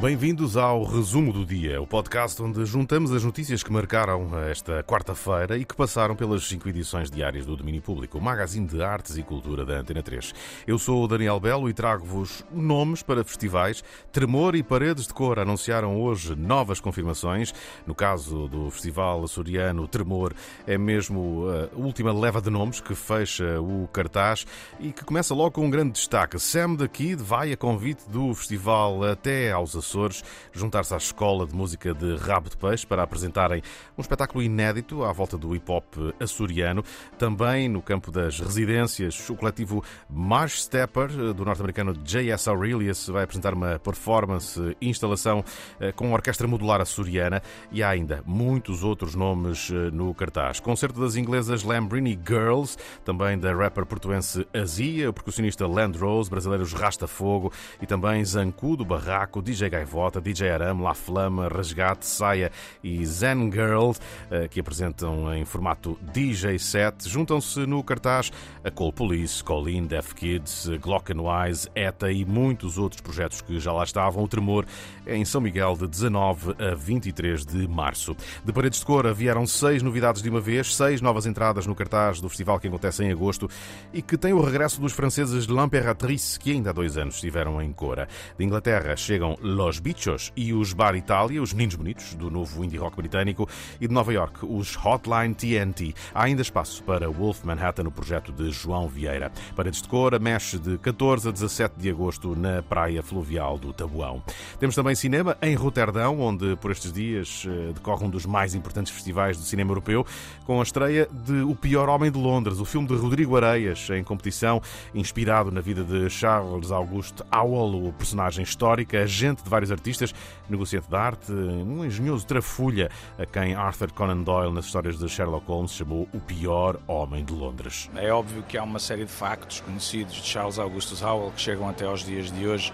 Bem-vindos ao Resumo do Dia, o podcast onde juntamos as notícias que marcaram esta quarta-feira e que passaram pelas cinco edições diárias do Domínio Público, o magazine de artes e cultura da Antena 3. Eu sou o Daniel Belo e trago-vos nomes para festivais. Tremor e Paredes de Cor anunciaram hoje novas confirmações. No caso do Festival Açoriano Tremor, é mesmo a última leva de nomes que fecha o cartaz e que começa logo com um grande destaque. Sam the Kid vai a convite do festival até aos Açores juntar-se à Escola de Música de Rabo de Peixe para apresentarem um espetáculo inédito à volta do hip-hop açoriano. Também no campo das residências, o coletivo Marsh Stepper, do norte-americano J.S. Aurelius, vai apresentar uma performance, instalação eh, com orquestra modular açoriana e há ainda muitos outros nomes eh, no cartaz. Concerto das inglesas Lambrini Girls, também da rapper portuense Azia, o percussionista Land Rose, brasileiros Rasta Fogo e também Zancu do Barraco, DJ Gaivota, DJ Aram, La Flama, Resgate, Saia e Zen Girl, eh, que apresentam em formato DJ set. Juntam-se no cartaz a Call Police, Colin, Deaf Kids, Glockenwise, ETA e muitos outros projetos que já lá estavam. O Tremor em São Miguel de 19 a 23 de março. De Paredes de Cora vieram seis novidades de uma vez, seis novas entradas no cartaz do festival que acontece em agosto e que tem o regresso dos franceses de L'Imperatrice, que ainda há dois anos estiveram em Cora. De Inglaterra chegam Los Bichos e os Bar Itália, os meninos bonitos do novo indie rock britânico, e de Nova York, os Hotline TNT. Há ainda espaço para Wolf Manhattan no projeto de João Vieira. Paredes de Cora mexe de 14 a 17 de agosto na praia fluvial do Tabuão. Temos também cinema em Roterdão, onde por estes dias eh, decorre um dos mais importantes festivais do cinema europeu, com a estreia de O Pior Homem de Londres, o filme de Rodrigo Areias, em competição, inspirado na vida de Charles Auguste Howell, o personagem histórico, agente de vários artistas, negociante de arte, um engenhoso trafulha a quem Arthur Conan Doyle, nas histórias de Sherlock Holmes, chamou o pior homem de Londres. É óbvio que há uma série de factos conhecidos de Charles Augustus Howell que chegam até aos dias de hoje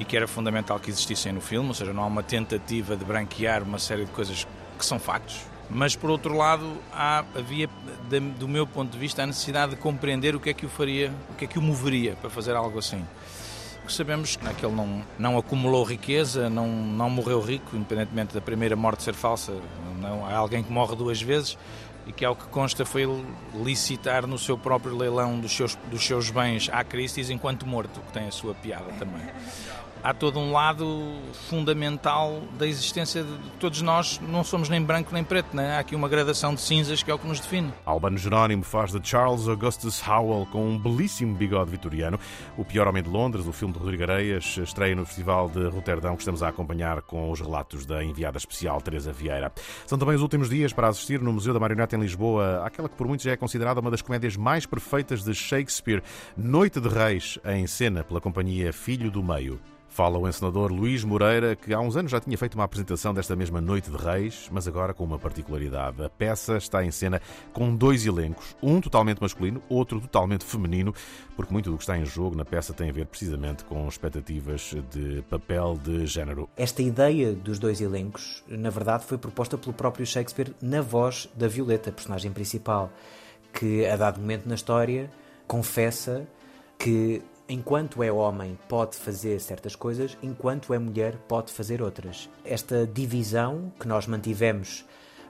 e que era fundamental que existissem no filme, ou seja, não há uma tentativa de branquear uma série de coisas que são factos. Mas por outro lado, há, havia, do meu ponto de vista, a necessidade de compreender o que é que o faria, o que é que o moveria para fazer algo assim sabemos que ele não, não acumulou riqueza, não, não morreu rico, independentemente da primeira morte ser falsa. Não, é alguém que morre duas vezes e que, ao que consta, foi licitar no seu próprio leilão dos seus, dos seus bens à Christie's enquanto morto, que tem a sua piada também há todo um lado fundamental da existência de todos nós. Não somos nem branco nem preto, né? há aqui uma gradação de cinzas que é o que nos define. Albano Jerónimo faz de Charles Augustus Howell com um belíssimo bigode vitoriano. O Pior Homem de Londres, o filme de Rodrigo Areias, estreia no Festival de Roterdão, que estamos a acompanhar com os relatos da enviada especial Teresa Vieira. São também os últimos dias para assistir no Museu da Marioneta em Lisboa àquela que por muitos já é considerada uma das comédias mais perfeitas de Shakespeare, Noite de Reis, em cena pela companhia Filho do Meio. Fala o encenador Luís Moreira, que há uns anos já tinha feito uma apresentação desta mesma Noite de Reis, mas agora com uma particularidade. A peça está em cena com dois elencos, um totalmente masculino, outro totalmente feminino, porque muito do que está em jogo na peça tem a ver precisamente com expectativas de papel de género. Esta ideia dos dois elencos, na verdade, foi proposta pelo próprio Shakespeare na voz da Violeta, personagem principal, que a dado momento na história confessa que enquanto é homem pode fazer certas coisas, enquanto é mulher pode fazer outras. Esta divisão que nós mantivemos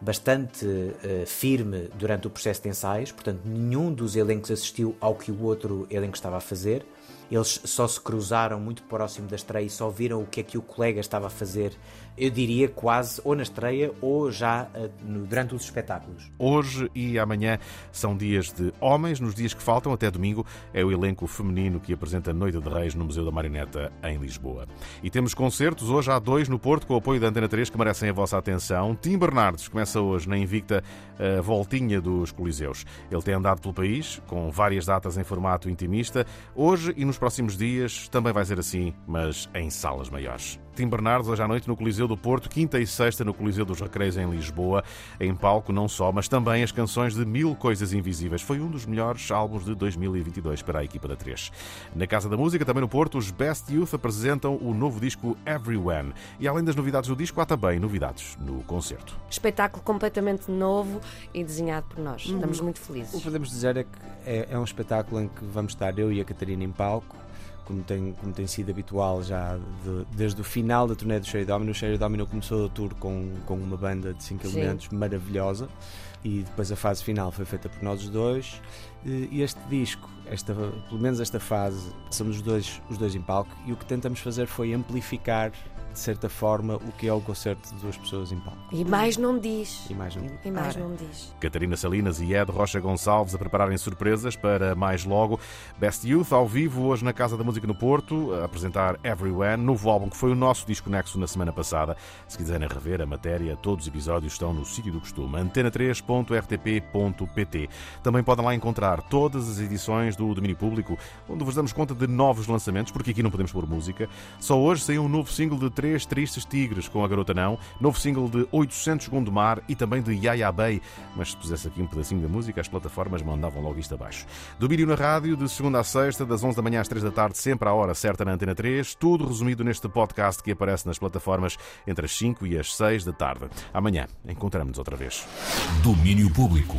bastante uh, firme durante o processo de ensaios, portanto, nenhum dos elencos assistiu ao que o outro elenco estava a fazer. Eles só se cruzaram muito próximo da estreia e só viram o que é que o colega estava a fazer, eu diria quase ou na estreia ou já no, durante os espetáculos. Hoje e amanhã são dias de homens, nos dias que faltam, até domingo, é o elenco feminino que apresenta Noite de Reis no Museu da Marioneta em Lisboa. E temos concertos, hoje há dois no Porto, com o apoio da Antena 3, que merecem a vossa atenção. Tim Bernardes começa hoje na Invicta a voltinha dos Coliseus. Ele tem andado pelo país, com várias datas em formato intimista. Hoje e nos próximos dias também vai ser assim, mas em salas maiores. Tim Bernardes, hoje à noite no Coliseu do Porto, quinta e sexta no Coliseu dos Recreios em Lisboa, em palco não só, mas também as canções de Mil Coisas Invisíveis. Foi um dos melhores álbuns de 2022 para a equipa da 3. Na Casa da Música, também no Porto, os Best Youth apresentam o novo disco Everyone. E além das novidades do disco, há também novidades no concerto. Espetáculo completamente novo e desenhado por nós. Estamos muito felizes. O que podemos dizer é que é, é um espetáculo em que vamos estar eu e a Catarina em palco como tem, como tem sido habitual já de, desde o final da turnê do Sherry Domino. O Sherry Domino começou o tour com, com uma banda de 5 elementos maravilhosa e depois a fase final foi feita por nós dois. E este disco, esta, pelo menos esta fase, somos os dois, os dois em palco e o que tentamos fazer foi amplificar de certa forma, o que é o concerto de duas pessoas em palco. E mais não diz. E mais não, e mais não diz. Catarina Salinas e Ed Rocha Gonçalves a prepararem surpresas para mais logo. Best Youth ao vivo hoje na Casa da Música no Porto, a apresentar Everywhere, novo álbum que foi o nosso disco nexo na semana passada. Se quiserem rever a matéria, todos os episódios estão no sítio do costume, antena3.rtp.pt. Também podem lá encontrar todas as edições do Domínio Público, onde vos damos conta de novos lançamentos, porque aqui não podemos pôr música. Só hoje saiu um novo single de Três Tristes Tigres com a Garota Não, novo single de 800 Gondomar e também de Yaya Bay. Mas se pusesse aqui um pedacinho da música, as plataformas mandavam logo isto abaixo. Domínio na rádio, de segunda a sexta, das 11 da manhã às 3 da tarde, sempre à hora certa na Antena 3. Tudo resumido neste podcast que aparece nas plataformas entre as 5 e as 6 da tarde. Amanhã encontramos-nos outra vez. Domínio Público.